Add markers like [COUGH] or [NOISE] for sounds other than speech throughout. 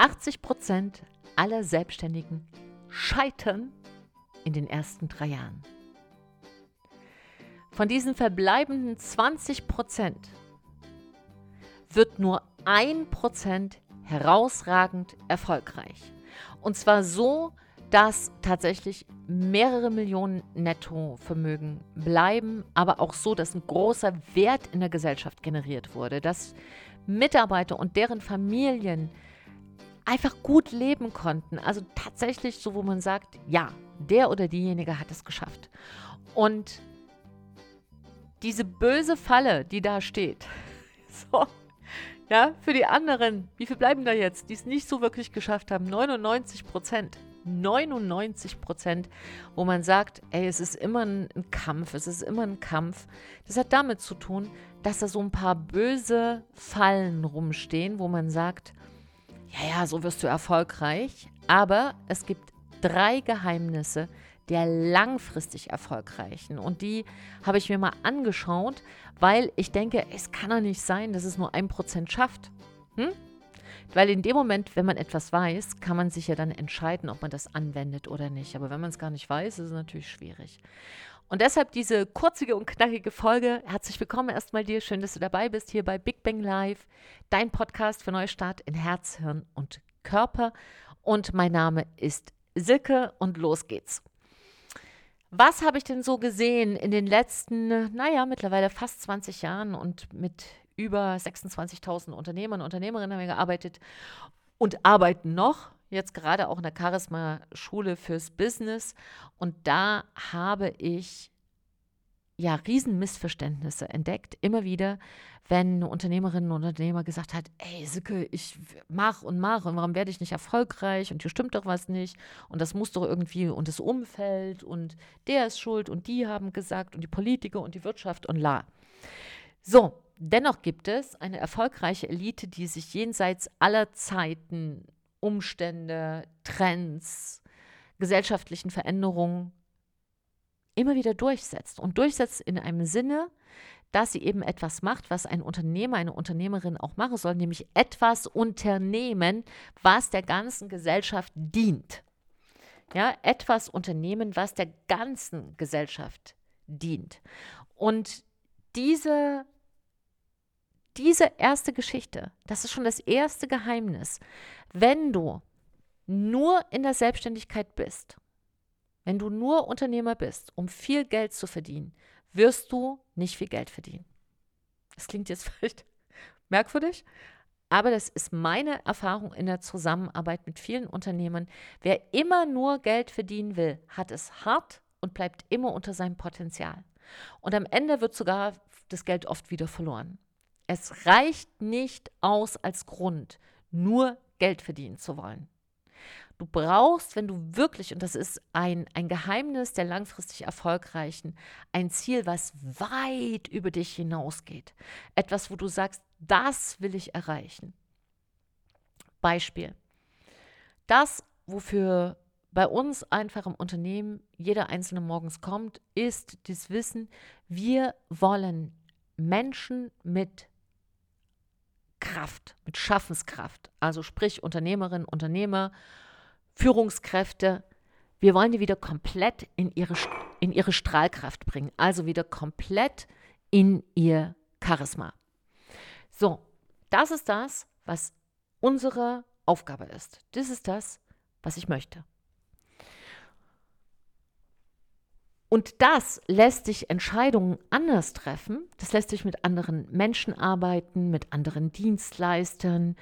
80 Prozent aller Selbstständigen scheitern in den ersten drei Jahren. Von diesen verbleibenden 20 Prozent wird nur ein Prozent herausragend erfolgreich. Und zwar so, dass tatsächlich mehrere Millionen Nettovermögen bleiben, aber auch so, dass ein großer Wert in der Gesellschaft generiert wurde, dass Mitarbeiter und deren Familien einfach gut leben konnten. Also tatsächlich so, wo man sagt, ja, der oder diejenige hat es geschafft. Und diese böse Falle, die da steht, [LAUGHS] so, ja, für die anderen, wie viel bleiben da jetzt, die es nicht so wirklich geschafft haben? 99 Prozent. 99 Prozent, wo man sagt, ey, es ist immer ein, Kampf, es ist immer ein Kampf. Das hat damit zu tun, dass da so ein paar böse Fallen rumstehen, wo man sagt, ja, ja, so wirst du erfolgreich. Aber es gibt drei Geheimnisse der langfristig erfolgreichen. Und die habe ich mir mal angeschaut, weil ich denke, es kann doch nicht sein, dass es nur ein Prozent schafft. Hm? Weil in dem Moment, wenn man etwas weiß, kann man sich ja dann entscheiden, ob man das anwendet oder nicht. Aber wenn man es gar nicht weiß, ist es natürlich schwierig. Und deshalb diese kurzige und knackige Folge. Herzlich willkommen erstmal dir. Schön, dass du dabei bist hier bei Big Bang Live, dein Podcast für Neustart in Herz, Hirn und Körper. Und mein Name ist Silke und los geht's. Was habe ich denn so gesehen in den letzten, naja, mittlerweile fast 20 Jahren und mit über 26.000 Unternehmern und Unternehmerinnen haben wir gearbeitet und arbeiten noch, jetzt gerade auch in der Charisma-Schule fürs Business. Und da habe ich ja Riesenmissverständnisse entdeckt, immer wieder, wenn Unternehmerinnen und Unternehmer gesagt hat, ey Sicke, ich mach und mach und warum werde ich nicht erfolgreich und hier stimmt doch was nicht und das muss doch irgendwie und das Umfeld und der ist schuld und die haben gesagt und die Politiker und die Wirtschaft und la. So, dennoch gibt es eine erfolgreiche Elite, die sich jenseits aller Zeiten, Umstände, Trends, gesellschaftlichen Veränderungen immer wieder durchsetzt und durchsetzt in einem Sinne, dass sie eben etwas macht, was ein Unternehmer, eine Unternehmerin auch machen soll, nämlich etwas unternehmen, was der ganzen Gesellschaft dient. Ja, etwas unternehmen, was der ganzen Gesellschaft dient. Und diese, diese erste Geschichte, das ist schon das erste Geheimnis. Wenn du nur in der Selbstständigkeit bist, wenn du nur Unternehmer bist, um viel Geld zu verdienen, wirst du nicht viel Geld verdienen. Das klingt jetzt [LAUGHS] vielleicht merkwürdig, aber das ist meine Erfahrung in der Zusammenarbeit mit vielen Unternehmern. Wer immer nur Geld verdienen will, hat es hart und bleibt immer unter seinem Potenzial. Und am Ende wird sogar das Geld oft wieder verloren. Es reicht nicht aus als Grund, nur Geld verdienen zu wollen. Du brauchst, wenn du wirklich, und das ist ein, ein Geheimnis der langfristig Erfolgreichen, ein Ziel, was weit über dich hinausgeht. Etwas, wo du sagst, das will ich erreichen. Beispiel. Das, wofür bei uns einfach im Unternehmen jeder einzelne morgens kommt, ist das Wissen, wir wollen Menschen mit Kraft, mit Schaffenskraft, also sprich Unternehmerinnen, Unternehmer, Führungskräfte, wir wollen die wieder komplett in ihre, in ihre Strahlkraft bringen, also wieder komplett in ihr Charisma. So, das ist das, was unsere Aufgabe ist. Das ist das, was ich möchte. Und das lässt sich Entscheidungen anders treffen. Das lässt sich mit anderen Menschen arbeiten, mit anderen Dienstleistern.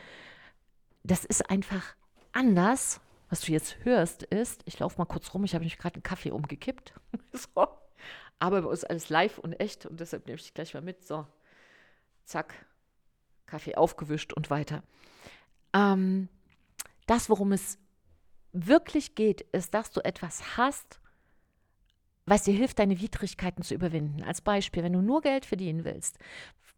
Das ist einfach anders, was du jetzt hörst, ist, ich laufe mal kurz rum, ich habe nämlich gerade einen Kaffee umgekippt. [LAUGHS] so. Aber bei uns alles live und echt und deshalb nehme ich dich gleich mal mit. So, zack, Kaffee aufgewischt und weiter. Ähm, das, worum es wirklich geht, ist, dass du etwas hast, was dir hilft, deine Widrigkeiten zu überwinden. Als Beispiel, wenn du nur Geld verdienen willst,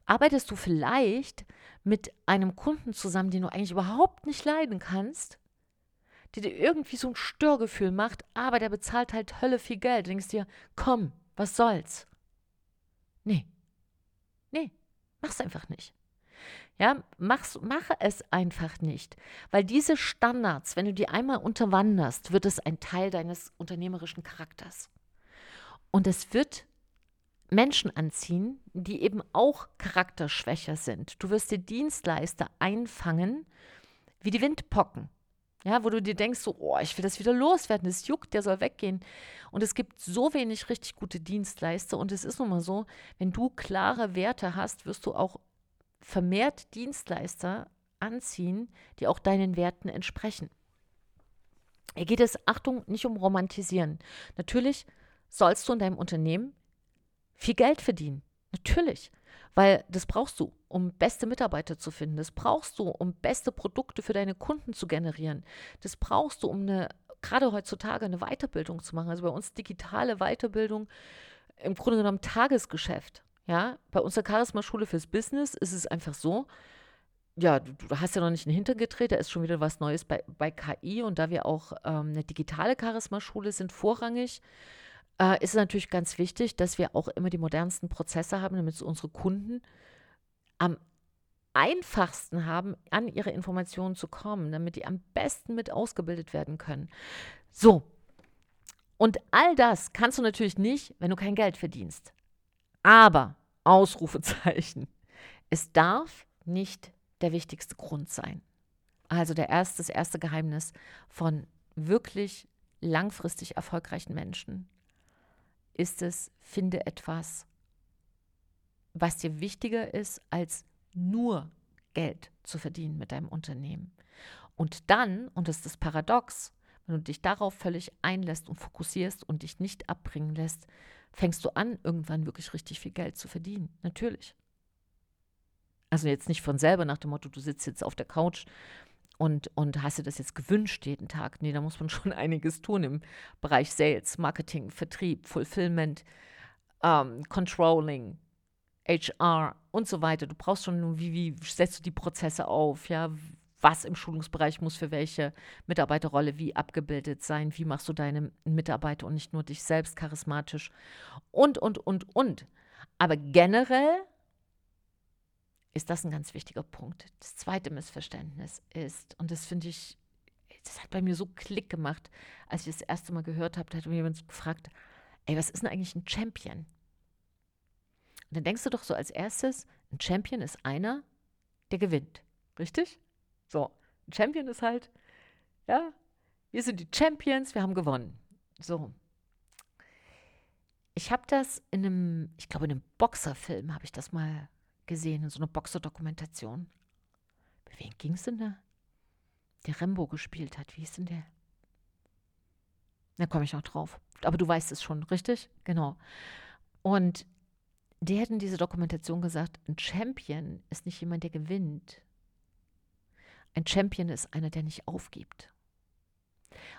arbeitest du vielleicht mit einem Kunden zusammen, den du eigentlich überhaupt nicht leiden kannst, die dir irgendwie so ein Störgefühl macht, aber der bezahlt halt Hölle viel Geld. Du denkst dir, komm, was soll's? Nee. Nee, mach's einfach nicht. Ja, mach's, mache es einfach nicht. Weil diese Standards, wenn du die einmal unterwanderst, wird es ein Teil deines unternehmerischen Charakters. Und es wird Menschen anziehen, die eben auch charakterschwächer sind. Du wirst dir Dienstleister einfangen wie die Windpocken. Ja, wo du dir denkst, so, oh, ich will das wieder loswerden, das juckt, der soll weggehen. Und es gibt so wenig richtig gute Dienstleister. Und es ist nun mal so, wenn du klare Werte hast, wirst du auch vermehrt Dienstleister anziehen, die auch deinen Werten entsprechen. Hier geht es, Achtung, nicht um Romantisieren. Natürlich sollst du in deinem Unternehmen viel Geld verdienen. Natürlich. Weil das brauchst du, um beste Mitarbeiter zu finden. Das brauchst du, um beste Produkte für deine Kunden zu generieren. Das brauchst du, um eine, gerade heutzutage eine Weiterbildung zu machen. Also bei uns digitale Weiterbildung im Grunde genommen Tagesgeschäft. Ja, bei unserer Charisma-Schule fürs Business ist es einfach so, ja, du, du hast ja noch nicht einen Hintergedreht, da ist schon wieder was Neues bei, bei KI und da wir auch ähm, eine digitale Charisma-Schule sind, vorrangig, äh, ist natürlich ganz wichtig, dass wir auch immer die modernsten Prozesse haben, damit unsere Kunden am einfachsten haben, an ihre Informationen zu kommen, damit die am besten mit ausgebildet werden können. So. Und all das kannst du natürlich nicht, wenn du kein Geld verdienst. Aber Ausrufezeichen. [LAUGHS] Es darf nicht der wichtigste Grund sein. Also der erste, das erste Geheimnis von wirklich langfristig erfolgreichen Menschen ist es, finde etwas, was dir wichtiger ist, als nur Geld zu verdienen mit deinem Unternehmen. Und dann, und das ist das Paradox, wenn du dich darauf völlig einlässt und fokussierst und dich nicht abbringen lässt, fängst du an, irgendwann wirklich richtig viel Geld zu verdienen. Natürlich. Also jetzt nicht von selber nach dem Motto, du sitzt jetzt auf der Couch und, und hast dir das jetzt gewünscht jeden Tag. Nee, da muss man [LAUGHS] schon einiges tun im Bereich Sales, Marketing, Vertrieb, Fulfillment, ähm, Controlling, HR und so weiter. Du brauchst schon, wie, wie setzt du die Prozesse auf, ja, was im Schulungsbereich muss für welche Mitarbeiterrolle wie abgebildet sein, wie machst du deine Mitarbeiter und nicht nur dich selbst charismatisch und, und, und, und. Aber generell ist das ein ganz wichtiger Punkt. Das zweite Missverständnis ist, und das finde ich, das hat bei mir so Klick gemacht, als ich das erste Mal gehört habe, da hat mir jemand gefragt, ey, was ist denn eigentlich ein Champion? Und dann denkst du doch so als erstes, ein Champion ist einer, der gewinnt. Richtig? So, ein Champion ist halt, ja, wir sind die Champions, wir haben gewonnen. So. Ich habe das in einem, ich glaube in einem Boxerfilm habe ich das mal gesehen, in so einer Boxer-Dokumentation. Wem ging es denn da? Der Rembo gespielt hat. Wie ist denn der? Da komme ich noch drauf. Aber du weißt es schon, richtig? Genau. Und der hat in dieser Dokumentation gesagt, ein Champion ist nicht jemand, der gewinnt, ein Champion ist einer, der nicht aufgibt.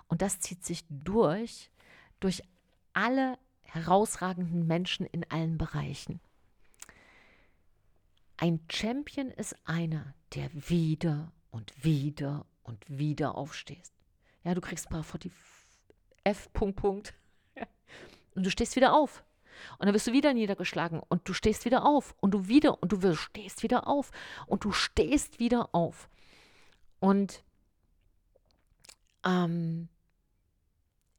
Und das zieht sich durch, durch alle herausragenden Menschen in allen Bereichen. Ein Champion ist einer, der wieder und wieder und wieder aufstehst. Ja, du kriegst ein paar die F. Punkt, Punkt. Und du stehst wieder auf. Und dann wirst du wieder niedergeschlagen und du stehst wieder auf und du wieder und du stehst wieder auf und du stehst wieder auf. Und ähm,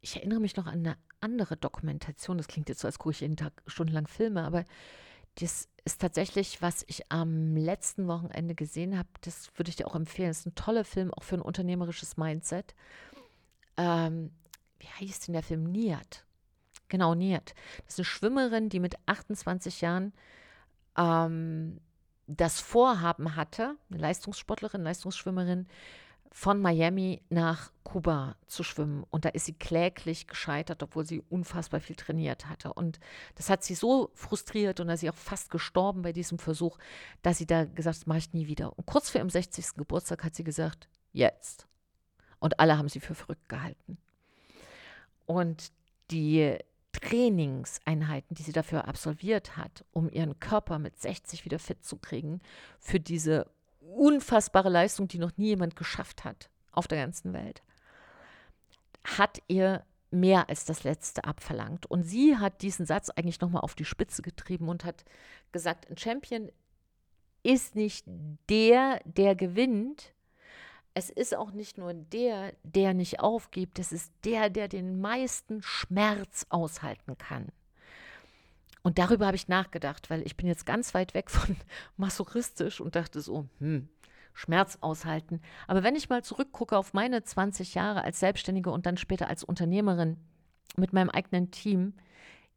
ich erinnere mich noch an eine andere Dokumentation. Das klingt jetzt so, als gucke ich jeden Tag stundenlang Filme, aber das ist tatsächlich, was ich am letzten Wochenende gesehen habe. Das würde ich dir auch empfehlen. Das ist ein toller Film, auch für ein unternehmerisches Mindset. Ähm, wie heißt denn der Film? Niat. Genau, Niat. Das ist eine Schwimmerin, die mit 28 Jahren ähm, das Vorhaben hatte, eine Leistungssportlerin, Leistungsschwimmerin, von Miami nach Kuba zu schwimmen. Und da ist sie kläglich gescheitert, obwohl sie unfassbar viel trainiert hatte. Und das hat sie so frustriert und da ist sie auch fast gestorben bei diesem Versuch, dass sie da gesagt hat, das mache ich nie wieder. Und kurz vor ihrem 60. Geburtstag hat sie gesagt, jetzt. Und alle haben sie für verrückt gehalten. Und die Trainingseinheiten, die sie dafür absolviert hat, um ihren Körper mit 60 wieder fit zu kriegen, für diese unfassbare Leistung, die noch nie jemand geschafft hat auf der ganzen Welt, hat ihr mehr als das Letzte abverlangt. Und sie hat diesen Satz eigentlich nochmal auf die Spitze getrieben und hat gesagt, ein Champion ist nicht der, der gewinnt. Es ist auch nicht nur der, der nicht aufgibt. Es ist der, der den meisten Schmerz aushalten kann. Und darüber habe ich nachgedacht, weil ich bin jetzt ganz weit weg von [LAUGHS] masochistisch und dachte so, hm, Schmerz aushalten. Aber wenn ich mal zurückgucke auf meine 20 Jahre als Selbstständige und dann später als Unternehmerin mit meinem eigenen Team,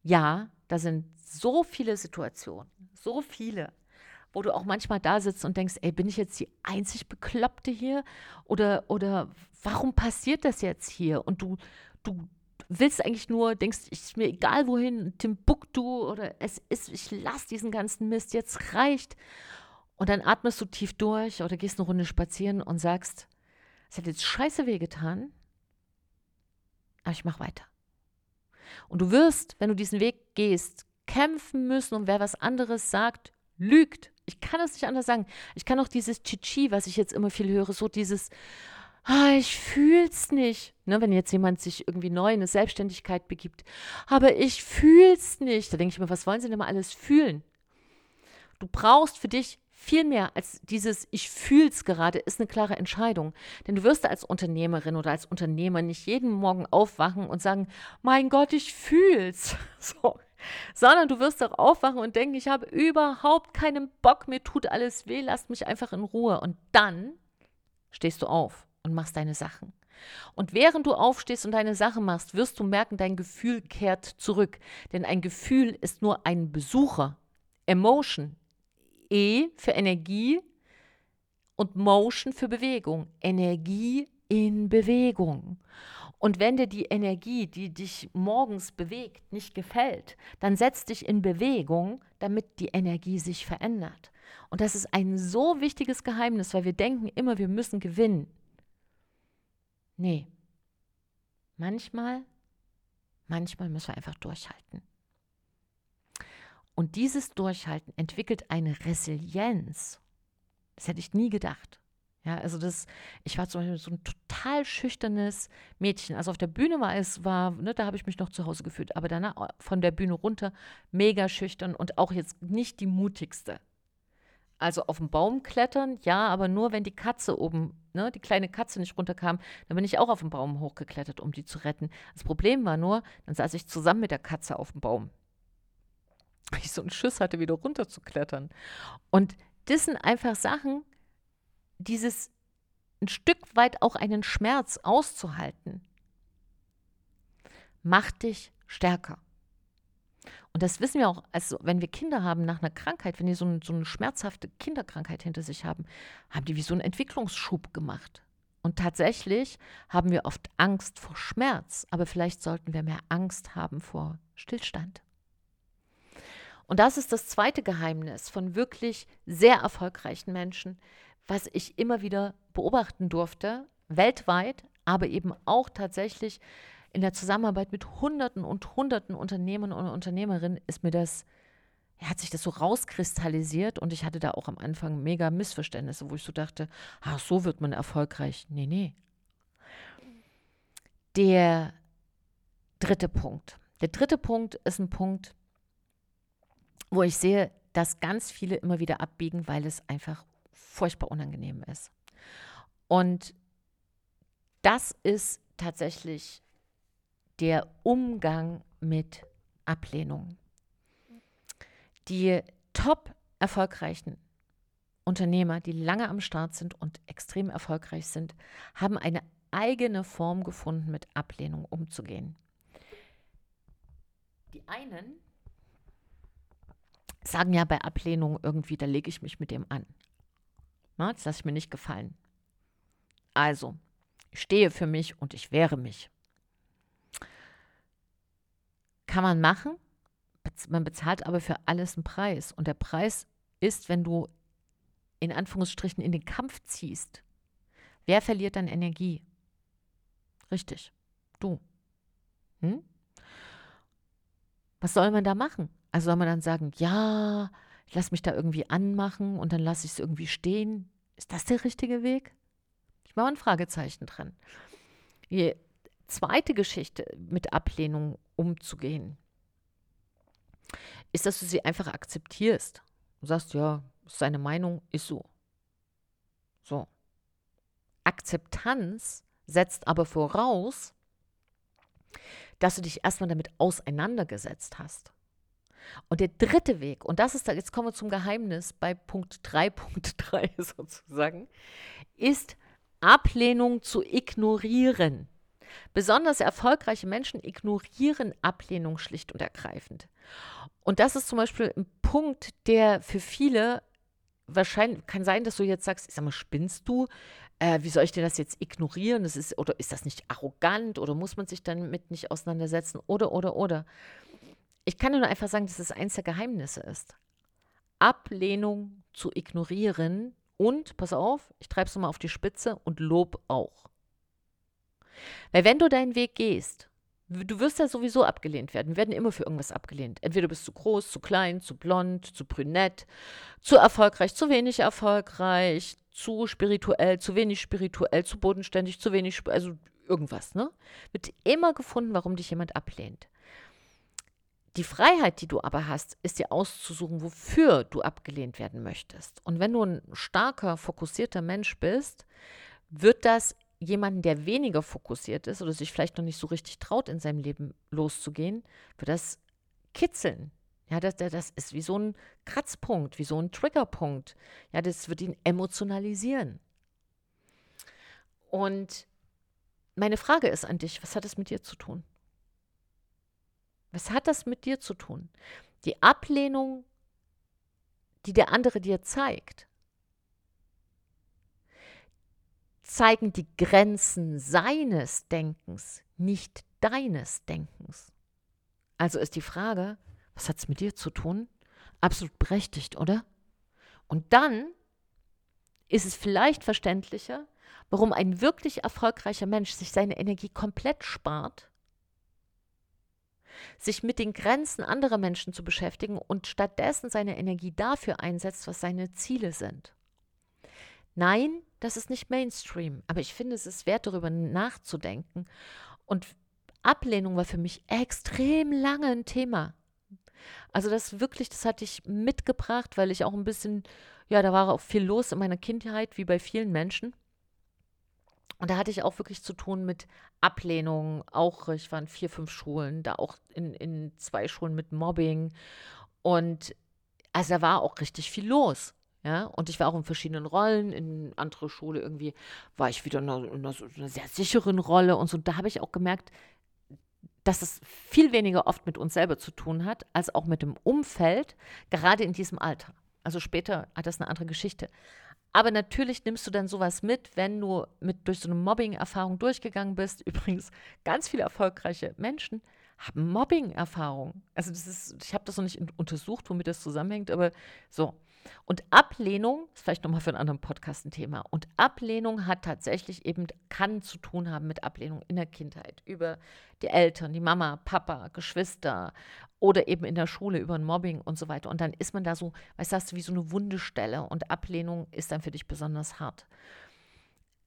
ja, da sind so viele Situationen, so viele, wo du auch manchmal da sitzt und denkst, ey, bin ich jetzt die einzig Bekloppte hier? Oder, oder warum passiert das jetzt hier? Und du, du willst eigentlich nur, denkst, ich mir egal wohin, Timbuktu oder es ist, ich lass diesen ganzen Mist, jetzt reicht. Und dann atmest du tief durch oder gehst eine Runde spazieren und sagst, es hat jetzt scheiße wehgetan, aber ich mach weiter. Und du wirst, wenn du diesen Weg gehst, kämpfen müssen und wer was anderes sagt, lügt. Ich kann es nicht anders sagen. Ich kann auch dieses Chichi, was ich jetzt immer viel höre, so dieses, ah, ich fühl's nicht. Ne, wenn jetzt jemand sich irgendwie neu in eine Selbstständigkeit begibt, aber ich fühl's nicht. Da denke ich mir, was wollen sie denn mal alles fühlen? Du brauchst für dich viel mehr als dieses Ich fühl's gerade ist eine klare Entscheidung. Denn du wirst als Unternehmerin oder als Unternehmer nicht jeden Morgen aufwachen und sagen, mein Gott, ich fühl's. [LAUGHS] So. Sondern du wirst auch aufwachen und denken, ich habe überhaupt keinen Bock, mir tut alles weh, lasst mich einfach in Ruhe. Und dann stehst du auf und machst deine Sachen. Und während du aufstehst und deine Sachen machst, wirst du merken, dein Gefühl kehrt zurück. Denn ein Gefühl ist nur ein Besucher. Emotion E für Energie und Motion für Bewegung. Energie in Bewegung. Und wenn dir die Energie, die dich morgens bewegt, nicht gefällt, dann setz dich in Bewegung, damit die Energie sich verändert. Und das ist ein so wichtiges Geheimnis, weil wir denken immer, wir müssen gewinnen. Nee. Manchmal, manchmal müssen wir einfach durchhalten. Und dieses Durchhalten entwickelt eine Resilienz. Das hätte ich nie gedacht. Ja, also das, ich war zum Beispiel so ein total schüchternes Mädchen. Also auf der Bühne war es, war, ne, da habe ich mich noch zu Hause gefühlt, aber danach äh, von der Bühne runter mega schüchtern und auch jetzt nicht die mutigste. Also auf den Baum klettern, ja, aber nur wenn die Katze oben, ne, die kleine Katze nicht runterkam, dann bin ich auch auf den Baum hochgeklettert, um die zu retten. Das Problem war nur, dann saß ich zusammen mit der Katze auf dem Baum weil ich so einen Schiss hatte, wieder runterzuklettern. Und das sind einfach Sachen, dieses ein Stück weit auch einen Schmerz auszuhalten, macht dich stärker. Und das wissen wir auch, also wenn wir Kinder haben nach einer Krankheit, wenn die so, ein, so eine schmerzhafte Kinderkrankheit hinter sich haben, haben die wie so einen Entwicklungsschub gemacht. Und tatsächlich haben wir oft Angst vor Schmerz, aber vielleicht sollten wir mehr Angst haben vor Stillstand. Und das ist das zweite Geheimnis von wirklich sehr erfolgreichen Menschen, was ich immer wieder beobachten durfte, weltweit, aber eben auch tatsächlich in der Zusammenarbeit mit Hunderten und Hunderten Unternehmern und Unternehmerinnen ist mir das, hat sich das so rauskristallisiert und ich hatte da auch am Anfang mega Missverständnisse, wo ich so dachte, ach, so wird man erfolgreich. Nee, nee. Der dritte Punkt. Der dritte Punkt ist ein Punkt, wo ich sehe, dass ganz viele immer wieder abbiegen, weil es einfach furchtbar unangenehm ist. Und das ist tatsächlich der Umgang mit Ablehnung. Die top erfolgreichen Unternehmer, die lange am Start sind und extrem erfolgreich sind, haben eine eigene Form gefunden, mit Ablehnung umzugehen. Die einen sagen ja bei Ablehnung irgendwie, da lege ich mich mit dem an. Na, das lasse ich mir nicht gefallen. Also, ich stehe für mich und ich wehre mich. Kann man machen, man bezahlt aber für alles einen Preis. Und der Preis ist, wenn du in Anführungsstrichen in den Kampf ziehst. Wer verliert dann Energie? Richtig, du. Hm? Was soll man da machen? Also soll man dann sagen, ja, ich lasse mich da irgendwie anmachen und dann lasse ich es irgendwie stehen. Ist das der richtige Weg? Ich mache ein Fragezeichen dran. Die zweite Geschichte mit Ablehnung umzugehen, ist, dass du sie einfach akzeptierst. Du sagst, ja, seine Meinung, ist so. So. Akzeptanz setzt aber voraus, dass du dich erstmal damit auseinandergesetzt hast. Und der dritte Weg, und das ist da, jetzt kommen wir zum Geheimnis bei Punkt 3.3 [LAUGHS] sozusagen, ist Ablehnung zu ignorieren. Besonders erfolgreiche Menschen ignorieren Ablehnung schlicht und ergreifend. Und das ist zum Beispiel ein Punkt, der für viele wahrscheinlich kann sein, dass du jetzt sagst, ich sag mal, spinnst du? Äh, wie soll ich denn das jetzt ignorieren? Das ist, oder ist das nicht arrogant oder muss man sich damit nicht auseinandersetzen? Oder, oder, oder. Ich kann dir nur einfach sagen, dass es eins der Geheimnisse ist. Ablehnung zu ignorieren und, pass auf, ich treibe es nochmal auf die Spitze und Lob auch. Weil wenn du deinen Weg gehst, du wirst ja sowieso abgelehnt werden. Wir werden immer für irgendwas abgelehnt. Entweder bist du groß, zu klein, zu blond, zu brünett, zu erfolgreich, zu wenig erfolgreich, zu spirituell, zu wenig spirituell, zu bodenständig, zu wenig, also irgendwas, ne? Wird immer gefunden, warum dich jemand ablehnt. Die Freiheit, die du aber hast, ist dir auszusuchen, wofür du abgelehnt werden möchtest. Und wenn du ein starker, fokussierter Mensch bist, wird das jemanden, der weniger fokussiert ist oder sich vielleicht noch nicht so richtig traut, in seinem Leben loszugehen, wird das kitzeln. Ja, das, das ist wie so ein Kratzpunkt, wie so ein Triggerpunkt. Ja, das wird ihn emotionalisieren. Und meine Frage ist an dich, was hat es mit dir zu tun? Was hat das mit dir zu tun? Die Ablehnung, die der andere dir zeigt, zeigen die Grenzen seines Denkens, nicht deines Denkens. Also ist die Frage, was hat es mit dir zu tun? Absolut berechtigt, oder? Und dann ist es vielleicht verständlicher, warum ein wirklich erfolgreicher Mensch sich seine Energie komplett spart sich mit den Grenzen anderer Menschen zu beschäftigen und stattdessen seine Energie dafür einsetzt, was seine Ziele sind. Nein, das ist nicht Mainstream, aber ich finde, es ist wert, darüber nachzudenken. Und Ablehnung war für mich extrem lange ein Thema. Also das wirklich, das hatte ich mitgebracht, weil ich auch ein bisschen, ja, da war auch viel los in meiner Kindheit, wie bei vielen Menschen. Und da hatte ich auch wirklich zu tun mit Ablehnung. Auch, ich war in vier, fünf Schulen, da auch in, in zwei Schulen mit Mobbing. Und also da war auch richtig viel los. Ja, und ich war auch in verschiedenen Rollen. In andere Schule irgendwie war ich wieder in einer, in einer, sehr sicheren Rolle und so. Da habe ich auch gemerkt, dass es viel weniger oft mit uns selber zu tun hat, als auch mit dem Umfeld, gerade in diesem Alter. Also später hat das eine andere Geschichte. Aber natürlich nimmst du dann sowas mit, wenn du mit durch so eine Mobbing-Erfahrung durchgegangen bist. [LAUGHS] Übrigens, ganz viele erfolgreiche Menschen haben Mobbing-Erfahrungen. Also das ist, ich habe das noch nicht untersucht, womit das zusammenhängt, aber so. Und Ablehnung, ist vielleicht nochmal für einen anderen Podcast ein Thema. Und Ablehnung hat tatsächlich eben, kann zu tun haben mit Ablehnung in der Kindheit. Über die Eltern, die Mama, Papa, Geschwister oder eben in der Schule über ein Mobbing und so weiter. Und dann ist man da so, weißt du, wie so eine Wundestelle und Ablehnung ist dann für dich besonders hart.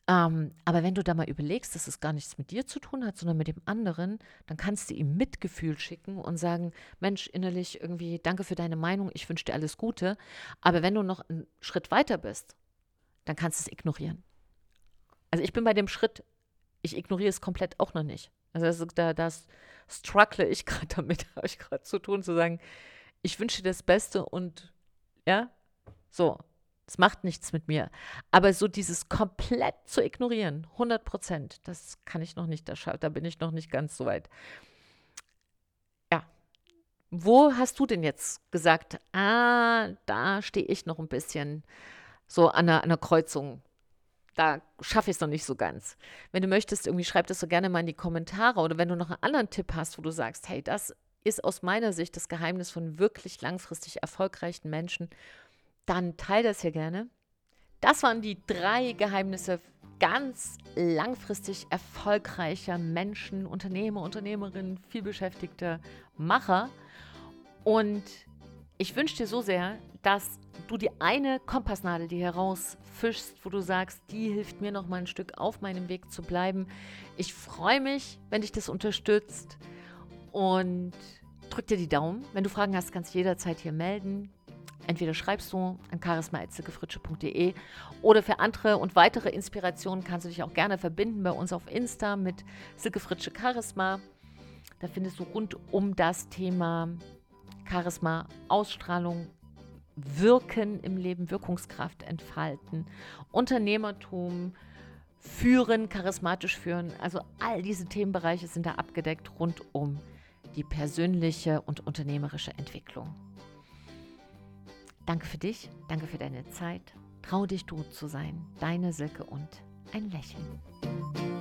Ähm, aber wenn du da mal überlegst, dass es gar nichts mit dir zu tun hat, sondern mit dem anderen, dann kannst du ihm Mitgefühl schicken und sagen, Mensch, innerlich irgendwie, danke für deine Meinung, ich wünsche dir alles Gute. Aber wenn du noch einen Schritt weiter bist, dann kannst du es ignorieren. Also ich bin bei dem Schritt, ich ignoriere es komplett auch noch nicht. Also das, da das struggle ich [LAUGHS] gerade damit, habe ich gerade zu tun, zu sagen, ich wünsche dir das Beste und ja, so, es macht nichts mit mir. Aber so dieses komplett zu ignorieren, 100 Prozent, das kann ich noch nicht, da bin ich noch nicht ganz so weit. Ja. Wo hast du denn jetzt gesagt, ah, da stehe ich noch ein bisschen so an einer, an einer Kreuzung? Da schaffe ich es noch nicht so ganz. Wenn du möchtest, irgendwie schreib das so gerne mal in die Kommentare oder wenn du noch einen anderen Tipp hast, wo du sagst, hey, das ist aus meiner Sicht das Geheimnis von wirklich langfristig erfolgreichen Menschen dann teile das hier gerne. Das waren die drei Geheimnisse ganz langfristig erfolgreicher Menschen, Unternehmer, Unternehmerinnen, vielbeschäftigter Macher. Und ich wünsche dir so sehr, dass du die eine Kompassnadel, die herausfischst, wo du sagst, die hilft mir noch mal ein Stück auf meinem Weg zu bleiben. Ich freue mich, wenn dich das unterstützt und drück dir die Daumen. Wenn du Fragen hast, kannst du jederzeit hier melden. Entweder schreibst du an charisma.silkefritsche.de oder für andere und weitere Inspirationen kannst du dich auch gerne verbinden bei uns auf Insta mit Silke Fritsche Charisma. Da findest du rund um das Thema Charisma, Ausstrahlung, Wirken im Leben, Wirkungskraft entfalten, Unternehmertum, führen, charismatisch führen. Also all diese Themenbereiche sind da abgedeckt rund um die persönliche und unternehmerische Entwicklung. Danke für dich, danke für deine Zeit. Trau dich, du zu sein. Deine Silke und ein Lächeln.